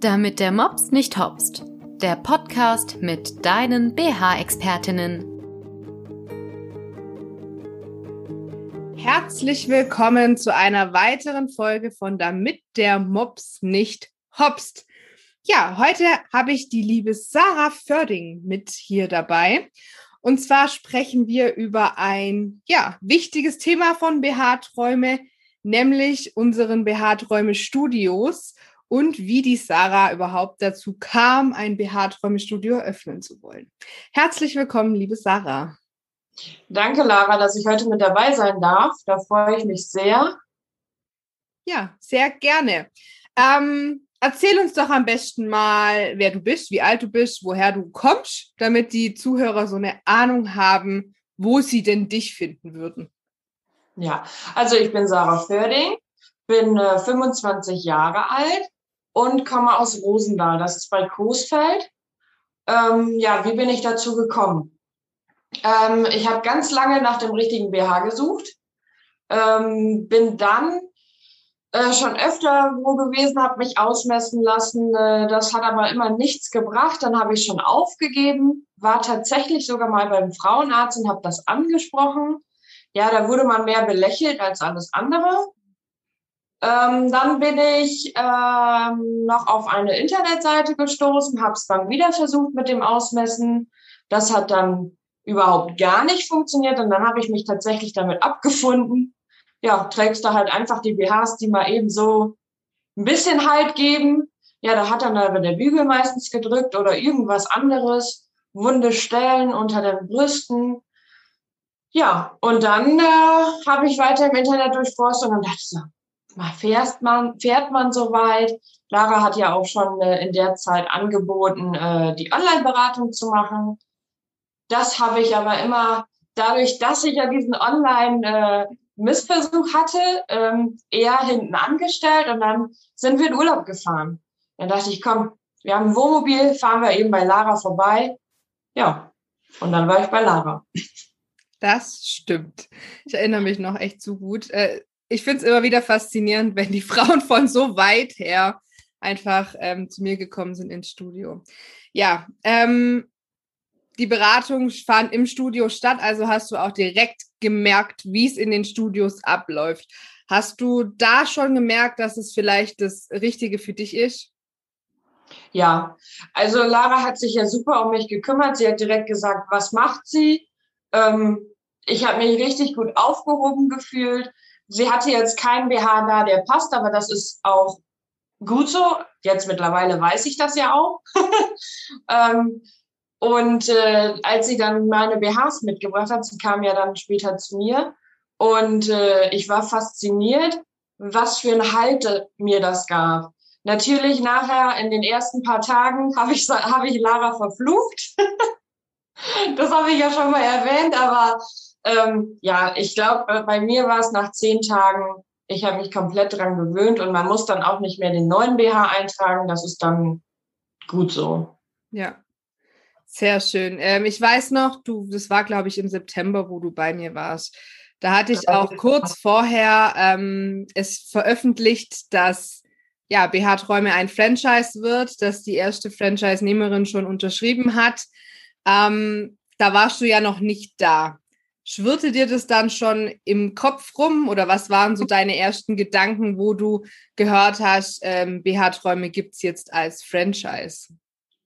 Damit der Mops nicht hopst. Der Podcast mit deinen BH-Expertinnen. Herzlich willkommen zu einer weiteren Folge von Damit der Mops nicht hopst. Ja, heute habe ich die liebe Sarah Förding mit hier dabei. Und zwar sprechen wir über ein ja, wichtiges Thema von BH-Träume, nämlich unseren BH-Träume-Studios und wie die Sarah überhaupt dazu kam, ein BH-Träume-Studio eröffnen zu wollen. Herzlich willkommen, liebe Sarah. Danke, Lara, dass ich heute mit dabei sein darf. Da freue ich mich sehr. Ja, sehr gerne. Ähm, erzähl uns doch am besten mal, wer du bist, wie alt du bist, woher du kommst, damit die Zuhörer so eine Ahnung haben, wo sie denn dich finden würden. Ja, also ich bin Sarah Förding, bin äh, 25 Jahre alt und komme aus Rosendahl, das ist bei Coesfeld. Ähm, ja, wie bin ich dazu gekommen? Ähm, ich habe ganz lange nach dem richtigen BH gesucht, ähm, bin dann äh, schon öfter wo gewesen, habe mich ausmessen lassen. Äh, das hat aber immer nichts gebracht. Dann habe ich schon aufgegeben, war tatsächlich sogar mal beim Frauenarzt und habe das angesprochen. Ja, da wurde man mehr belächelt als alles andere. Ähm, dann bin ich ähm, noch auf eine Internetseite gestoßen, habe es dann wieder versucht mit dem Ausmessen. Das hat dann überhaupt gar nicht funktioniert und dann habe ich mich tatsächlich damit abgefunden ja, trägst du halt einfach die BHs, die mal eben so ein bisschen Halt geben. Ja, da hat dann aber der Bügel meistens gedrückt oder irgendwas anderes. Wunde Stellen unter den Brüsten. Ja, und dann äh, habe ich weiter im Internet durchforstet und dachte so, fährt man, fährt man so weit. Lara hat ja auch schon äh, in der Zeit angeboten, äh, die Online-Beratung zu machen. Das habe ich aber immer dadurch, dass ich ja diesen Online äh, hatte, ähm, eher hinten angestellt und dann sind wir in Urlaub gefahren. Dann dachte ich, komm, wir haben ein Wohnmobil, fahren wir eben bei Lara vorbei. Ja, und dann war ich bei Lara. Das stimmt. Ich erinnere mich noch echt zu gut. Ich finde es immer wieder faszinierend, wenn die Frauen von so weit her einfach ähm, zu mir gekommen sind ins Studio. Ja, ähm, die Beratungen fanden im Studio statt, also hast du auch direkt gemerkt, wie es in den Studios abläuft. Hast du da schon gemerkt, dass es vielleicht das Richtige für dich ist? Ja, also Lara hat sich ja super um mich gekümmert. Sie hat direkt gesagt, was macht sie? Ähm, ich habe mich richtig gut aufgehoben gefühlt. Sie hatte jetzt keinen BH da, der passt, aber das ist auch gut so. Jetzt mittlerweile weiß ich das ja auch. ähm, und äh, als sie dann meine BHs mitgebracht hat, sie kam ja dann später zu mir und äh, ich war fasziniert, was für ein Halt mir das gab. Natürlich nachher in den ersten paar Tagen habe ich, hab ich Lara verflucht. das habe ich ja schon mal erwähnt, aber ähm, ja, ich glaube, bei mir war es nach zehn Tagen, ich habe mich komplett dran gewöhnt und man muss dann auch nicht mehr den neuen BH eintragen. Das ist dann gut so. Ja, sehr schön. Ähm, ich weiß noch, du, das war, glaube ich, im September, wo du bei mir warst. Da hatte ich auch kurz vorher ähm, es veröffentlicht, dass ja, BH Träume ein Franchise wird, dass die erste Franchise-Nehmerin schon unterschrieben hat. Ähm, da warst du ja noch nicht da. Schwirrte dir das dann schon im Kopf rum oder was waren so deine ersten Gedanken, wo du gehört hast, ähm, BH Träume gibt es jetzt als Franchise?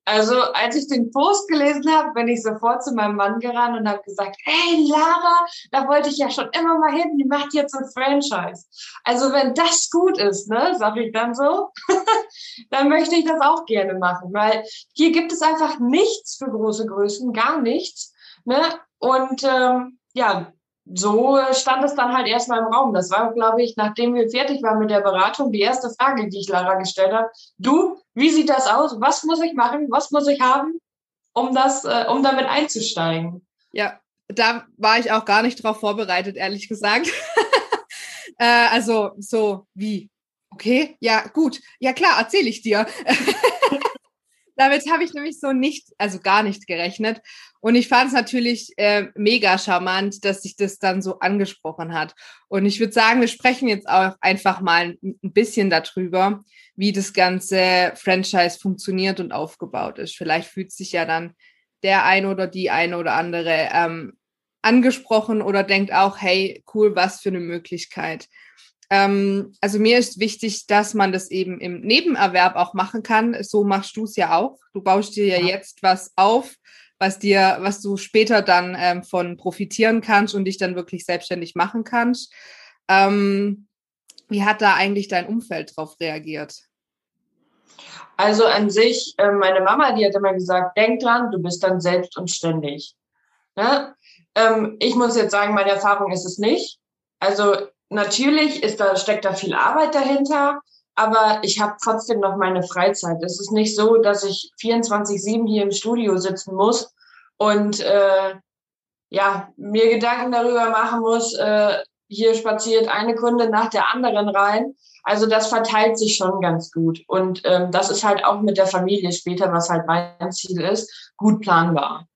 Also als ich den Post gelesen habe, bin ich sofort zu meinem Mann gerannt und habe gesagt, hey Lara, da wollte ich ja schon immer mal hin, die macht jetzt ein Franchise. Also wenn das gut ist, ne, sag ich dann so, dann möchte ich das auch gerne machen, weil hier gibt es einfach nichts für große Größen, gar nichts. Ne? Und ähm, ja, so stand es dann halt erstmal im Raum. Das war, glaube ich, nachdem wir fertig waren mit der Beratung, die erste Frage, die ich Lara gestellt habe. Du, wie sieht das aus? Was muss ich machen? Was muss ich haben, um das, äh, um damit einzusteigen? Ja, da war ich auch gar nicht drauf vorbereitet, ehrlich gesagt. äh, also so wie, okay, ja gut, ja klar, erzähle ich dir. damit habe ich nämlich so nicht, also gar nicht gerechnet. Und ich fand es natürlich äh, mega charmant, dass sich das dann so angesprochen hat. Und ich würde sagen, wir sprechen jetzt auch einfach mal ein bisschen darüber, wie das ganze Franchise funktioniert und aufgebaut ist. Vielleicht fühlt sich ja dann der eine oder die eine oder andere ähm, angesprochen oder denkt auch, hey, cool, was für eine Möglichkeit. Ähm, also mir ist wichtig, dass man das eben im Nebenerwerb auch machen kann. So machst du es ja auch. Du baust dir ja, ja, jetzt was auf, was dir, was du später dann ähm, von profitieren kannst und dich dann wirklich selbstständig machen kannst. Ähm, wie hat da eigentlich dein Umfeld drauf reagiert? Also an sich, äh, meine Mama, die hat immer gesagt, denk dran, du bist dann selbst und ständig. Ne? Ähm, ich muss jetzt sagen, meine Erfahrung ist es nicht. Also natürlich ist da, steckt da viel Arbeit dahinter, aber ich habe trotzdem noch meine Freizeit. Es ist nicht so, dass ich 24-7 hier im Studio sitzen muss und äh, ja, mir Gedanken darüber machen muss, äh, hier spaziert eine Kunde nach der anderen rein. Also das verteilt sich schon ganz gut. Und ähm, das ist halt auch mit der Familie später, was halt mein Ziel ist, gut planbar.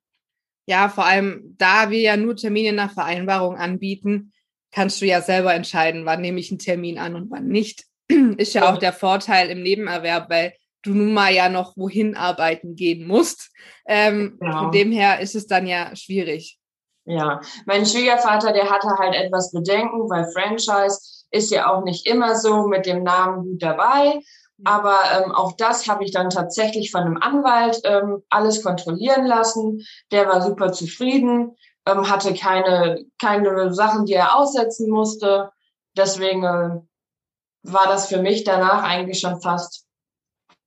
Ja, vor allem, da wir ja nur Termine nach Vereinbarung anbieten, kannst du ja selber entscheiden, wann nehme ich einen Termin an und wann nicht. Ist ja auch der Vorteil im Nebenerwerb, weil du nun mal ja noch wohin arbeiten gehen musst. Ähm, genau. Von dem her ist es dann ja schwierig. Ja, mein Schwiegervater, der hatte halt etwas Bedenken, weil Franchise ist ja auch nicht immer so mit dem Namen gut dabei. Aber ähm, auch das habe ich dann tatsächlich von einem Anwalt ähm, alles kontrollieren lassen. Der war super zufrieden ähm, hatte keine, keine Sachen, die er aussetzen musste. Deswegen äh, war das für mich danach eigentlich schon fast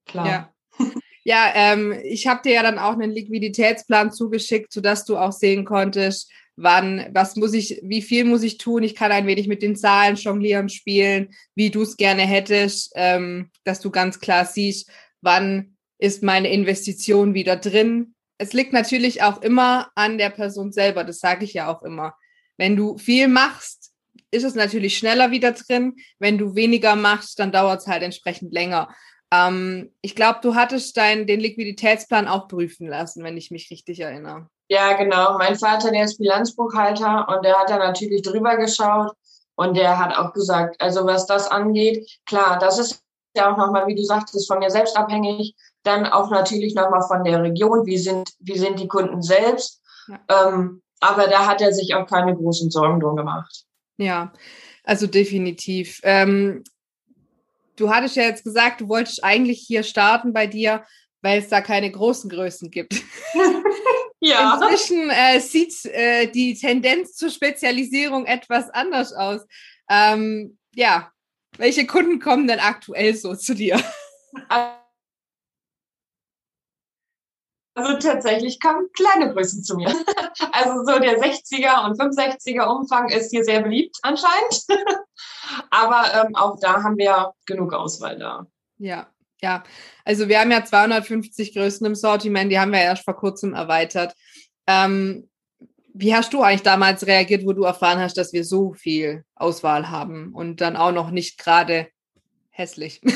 klar. Ja. Ja, ähm, ich habe dir ja dann auch einen Liquiditätsplan zugeschickt, sodass du auch sehen konntest, wann, was muss ich, wie viel muss ich tun. Ich kann ein wenig mit den Zahlen jonglieren, spielen, wie du es gerne hättest, ähm, dass du ganz klar siehst, wann ist meine Investition wieder drin, es liegt natürlich auch immer an der Person selber, das sage ich ja auch immer. Wenn du viel machst, ist es natürlich schneller wieder drin. Wenn du weniger machst, dann dauert es halt entsprechend länger. Ähm, ich glaube, du hattest dein, den Liquiditätsplan auch prüfen lassen, wenn ich mich richtig erinnere. Ja, genau. Mein Vater, der ist Bilanzbuchhalter und der hat da natürlich drüber geschaut und der hat auch gesagt, also was das angeht, klar, das ist ja auch nochmal, wie du sagtest, von mir selbst abhängig. Dann auch natürlich nochmal von der Region, wie sind, wie sind die Kunden selbst. Ja. Ähm, aber da hat er sich auch keine großen Sorgen drum gemacht. Ja, also definitiv. Ähm, du hattest ja jetzt gesagt, du wolltest eigentlich hier starten bei dir, weil es da keine großen Größen gibt. ja. Inzwischen äh, sieht äh, die Tendenz zur Spezialisierung etwas anders aus. Ähm, ja, welche Kunden kommen denn aktuell so zu dir? Also tatsächlich kommen kleine Größen zu mir. Also so der 60er und 65er Umfang ist hier sehr beliebt anscheinend. Aber ähm, auch da haben wir genug Auswahl da. Ja, ja. Also wir haben ja 250 Größen im Sortiment, die haben wir erst vor kurzem erweitert. Ähm, wie hast du eigentlich damals reagiert, wo du erfahren hast, dass wir so viel Auswahl haben und dann auch noch nicht gerade hässlich?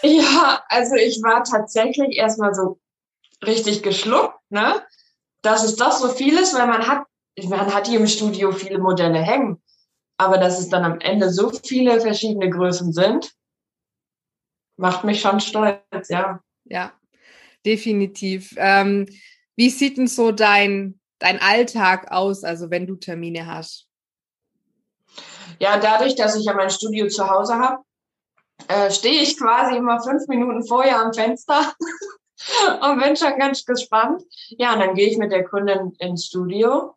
Ja, also ich war tatsächlich erstmal so richtig geschluckt, ne? Dass es doch so viel ist, weil man hat, man hat hier im Studio viele Modelle hängen. Aber dass es dann am Ende so viele verschiedene Größen sind, macht mich schon stolz, ja. Ja, definitiv. Ähm, wie sieht denn so dein, dein Alltag aus, also wenn du Termine hast? Ja, dadurch, dass ich ja mein Studio zu Hause habe, äh, stehe ich quasi immer fünf Minuten vorher am Fenster und bin schon ganz gespannt. Ja, und dann gehe ich mit der Kundin ins Studio.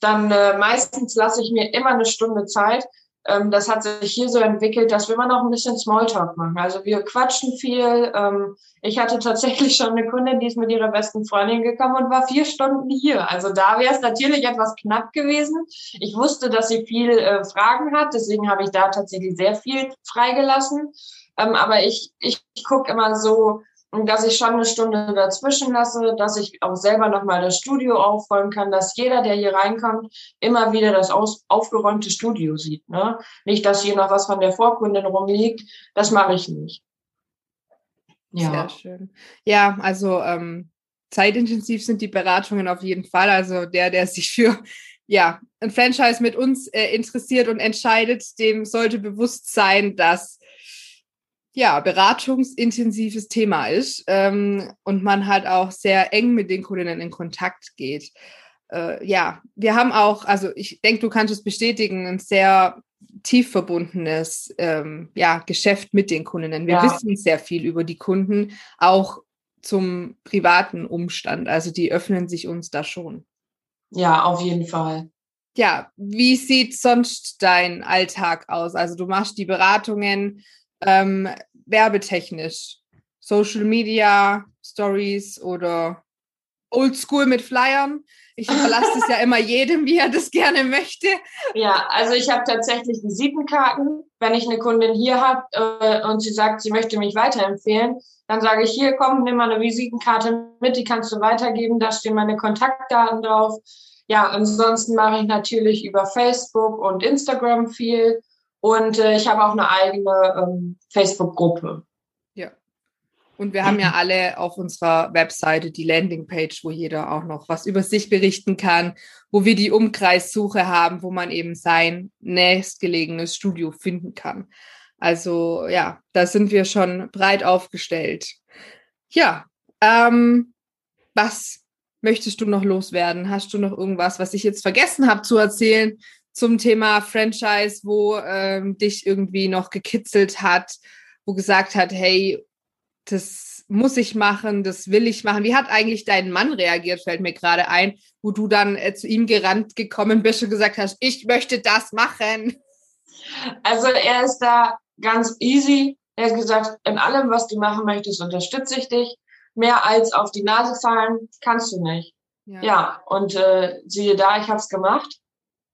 Dann äh, meistens lasse ich mir immer eine Stunde Zeit, ähm, das hat sich hier so entwickelt, dass wir immer noch ein bisschen Smalltalk machen. Also wir quatschen viel. Ähm, ich hatte tatsächlich schon eine Kundin, die ist mit ihrer besten Freundin gekommen und war vier Stunden hier. Also da wäre es natürlich etwas knapp gewesen. Ich wusste, dass sie viel äh, Fragen hat, deswegen habe ich da tatsächlich sehr viel freigelassen. Ähm, aber ich, ich, ich gucke immer so, dass ich schon eine Stunde dazwischen lasse, dass ich auch selber nochmal das Studio aufräumen kann, dass jeder, der hier reinkommt, immer wieder das aus, aufgeräumte Studio sieht. Ne? Nicht, dass hier noch was von der Vorkundin rumliegt. Das mache ich nicht. Ja. Sehr schön. Ja, also ähm, zeitintensiv sind die Beratungen auf jeden Fall. Also der, der sich für ja, ein Franchise mit uns äh, interessiert und entscheidet, dem sollte bewusst sein, dass ja, beratungsintensives Thema ist ähm, und man halt auch sehr eng mit den Kundinnen in Kontakt geht. Äh, ja, wir haben auch, also ich denke, du kannst es bestätigen, ein sehr tief verbundenes ähm, ja, Geschäft mit den Kundinnen. Wir ja. wissen sehr viel über die Kunden, auch zum privaten Umstand. Also die öffnen sich uns da schon. Ja, auf jeden Fall. Ja, wie sieht sonst dein Alltag aus? Also du machst die Beratungen ähm, werbetechnisch, Social Media, Stories oder Oldschool mit Flyern. Ich überlasse es ja immer jedem, wie er das gerne möchte. Ja, also ich habe tatsächlich Visitenkarten. Wenn ich eine Kundin hier habe äh, und sie sagt, sie möchte mich weiterempfehlen, dann sage ich hier, komm, nimm mal eine Visitenkarte mit, die kannst du weitergeben. Da stehen meine Kontaktdaten drauf. Ja, ansonsten mache ich natürlich über Facebook und Instagram viel. Und äh, ich habe auch eine eigene ähm, Facebook-Gruppe. Ja. Und wir haben ja alle auf unserer Webseite die Landingpage, wo jeder auch noch was über sich berichten kann, wo wir die Umkreissuche haben, wo man eben sein nächstgelegenes Studio finden kann. Also ja, da sind wir schon breit aufgestellt. Ja, ähm, was möchtest du noch loswerden? Hast du noch irgendwas, was ich jetzt vergessen habe zu erzählen zum Thema Franchise, wo ähm, dich irgendwie noch gekitzelt hat, wo gesagt hat, hey, das muss ich machen, das will ich machen. Wie hat eigentlich dein Mann reagiert, fällt mir gerade ein, wo du dann äh, zu ihm gerannt gekommen bist und gesagt hast, ich möchte das machen? Also er ist da ganz easy. Er hat gesagt, in allem, was du machen möchtest, unterstütze ich dich. Mehr als auf die Nase fallen kannst du nicht. Ja, ja und äh, siehe da, ich habe es gemacht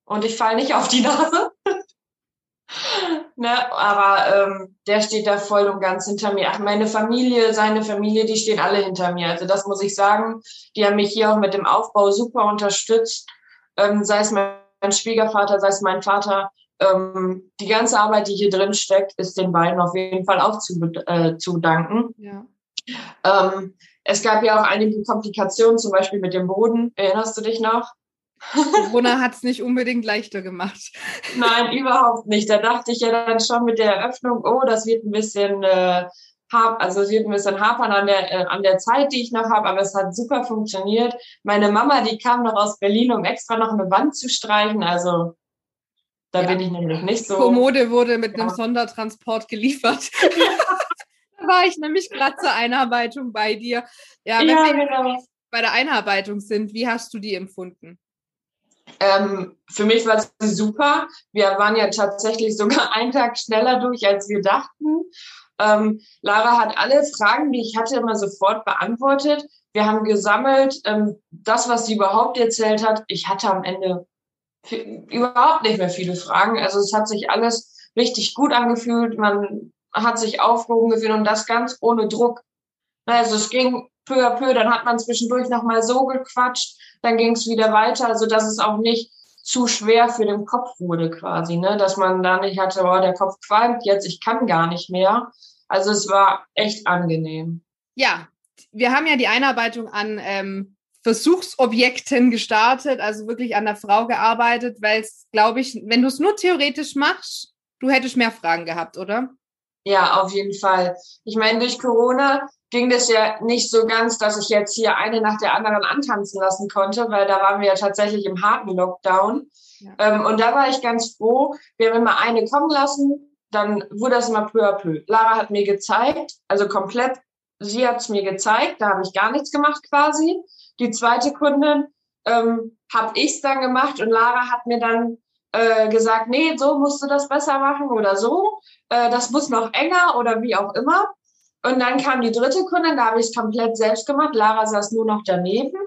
und ich falle nicht auf die Nase. ne, aber ähm, der steht da voll und ganz hinter mir. Ach, meine Familie, seine Familie, die stehen alle hinter mir. Also das muss ich sagen. Die haben mich hier auch mit dem Aufbau super unterstützt. Ähm, sei es mein, Schwiegervater, sei es mein Vater. Ähm, die ganze Arbeit, die hier drin steckt, ist den beiden auf jeden Fall auch zu, äh, zu danken. Ja. Ähm, es gab ja auch einige Komplikationen, zum Beispiel mit dem Boden. Erinnerst du dich noch? Corona hat es nicht unbedingt leichter gemacht. Nein, überhaupt nicht. Da dachte ich ja dann schon mit der Eröffnung, oh, das wird ein bisschen äh, also es wird ein bisschen hapern an der, äh, an der Zeit, die ich noch habe, aber es hat super funktioniert. Meine Mama, die kam noch aus Berlin, um extra noch eine Wand zu streichen. Also da ja. bin ich nämlich nicht so. Kommode wurde mit ja. einem Sondertransport geliefert. da war ich nämlich gerade zur Einarbeitung bei dir. Ja, wenn ja, wir genau. bei der Einarbeitung sind, wie hast du die empfunden? Ähm, für mich war es super. Wir waren ja tatsächlich sogar einen Tag schneller durch, als wir dachten. Ähm, Lara hat alle Fragen, die ich hatte, immer sofort beantwortet. Wir haben gesammelt, ähm, das, was sie überhaupt erzählt hat. Ich hatte am Ende überhaupt nicht mehr viele Fragen. Also es hat sich alles richtig gut angefühlt. Man hat sich aufgehoben gefühlt und das ganz ohne Druck. Also es ging peu à peu, dann hat man zwischendurch nochmal so gequatscht, dann ging es wieder weiter, also dass es auch nicht zu schwer für den Kopf wurde quasi, ne? dass man da nicht hatte, oh, der Kopf qualmt jetzt, ich kann gar nicht mehr. Also es war echt angenehm. Ja, wir haben ja die Einarbeitung an ähm, Versuchsobjekten gestartet, also wirklich an der Frau gearbeitet, weil es, glaube ich, wenn du es nur theoretisch machst, du hättest mehr Fragen gehabt, oder? Ja, auf jeden Fall. Ich meine, durch Corona ging das ja nicht so ganz, dass ich jetzt hier eine nach der anderen antanzen lassen konnte, weil da waren wir ja tatsächlich im harten Lockdown. Ja. Ähm, und da war ich ganz froh. Wir haben immer eine kommen lassen, dann wurde das immer peu à peu. Lara hat mir gezeigt, also komplett, sie hat es mir gezeigt, da habe ich gar nichts gemacht quasi. Die zweite Kundin ähm, habe ich es dann gemacht und Lara hat mir dann äh, gesagt, nee, so musst du das besser machen oder so. Äh, das muss noch enger oder wie auch immer. Und dann kam die dritte Kundin, da habe ich es komplett selbst gemacht. Lara saß nur noch daneben.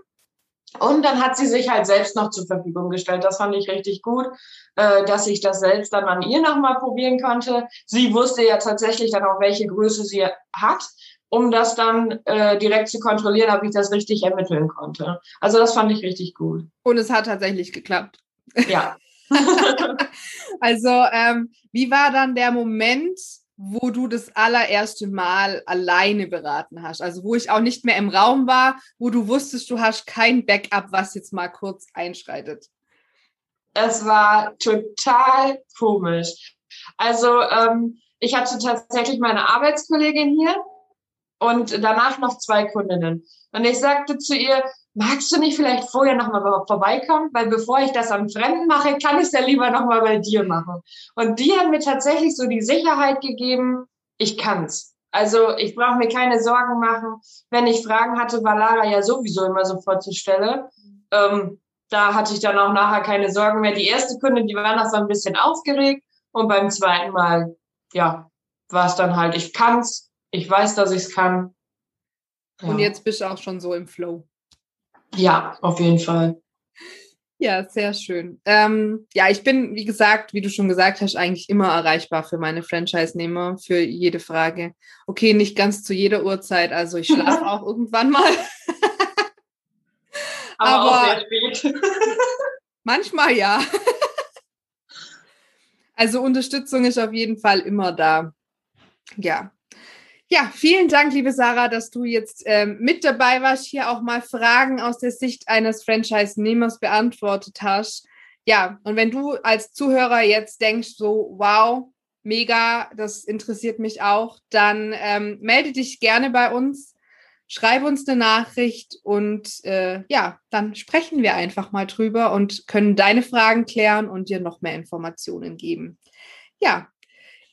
Und dann hat sie sich halt selbst noch zur Verfügung gestellt. Das fand ich richtig gut, äh, dass ich das selbst dann an ihr nochmal probieren konnte. Sie wusste ja tatsächlich dann auch, welche Größe sie hat, um das dann äh, direkt zu kontrollieren, ob ich das richtig ermitteln konnte. Also das fand ich richtig gut. Und es hat tatsächlich geklappt. Ja. also, ähm, wie war dann der Moment, wo du das allererste Mal alleine beraten hast? Also wo ich auch nicht mehr im Raum war, wo du wusstest, du hast kein Backup, was jetzt mal kurz einschreitet. Es war total komisch. Also ähm, ich hatte tatsächlich meine Arbeitskollegin hier und danach noch zwei Kundinnen. Und ich sagte zu ihr, magst du nicht vielleicht vorher nochmal vorbeikommen? Weil bevor ich das am Fremden mache, kann ich es ja lieber nochmal bei dir machen. Und die hat mir tatsächlich so die Sicherheit gegeben, ich kann's. Also ich brauche mir keine Sorgen machen. Wenn ich Fragen hatte, war Lara ja sowieso immer sofort zur Stelle. Ähm, da hatte ich dann auch nachher keine Sorgen mehr. Die erste Kundin, die war noch so ein bisschen aufgeregt. Und beim zweiten Mal, ja, war es dann halt, ich kann's, ich weiß, dass ich es kann. Ja. Und jetzt bist du auch schon so im Flow. Ja, auf jeden Fall. Ja, sehr schön. Ähm, ja, ich bin, wie gesagt, wie du schon gesagt hast, eigentlich immer erreichbar für meine Franchise-Nehmer, für jede Frage. Okay, nicht ganz zu jeder Uhrzeit, also ich schlafe auch irgendwann mal. Aber, Aber auch sehr spät. manchmal ja. also Unterstützung ist auf jeden Fall immer da. Ja, ja, vielen Dank, liebe Sarah, dass du jetzt ähm, mit dabei warst, hier auch mal Fragen aus der Sicht eines Franchise-Nehmers beantwortet hast. Ja, und wenn du als Zuhörer jetzt denkst, so, wow, mega, das interessiert mich auch, dann ähm, melde dich gerne bei uns, schreib uns eine Nachricht und äh, ja, dann sprechen wir einfach mal drüber und können deine Fragen klären und dir noch mehr Informationen geben. Ja,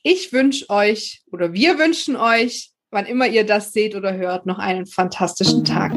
ich wünsche euch oder wir wünschen euch, wann immer ihr das seht oder hört, noch einen fantastischen Tag.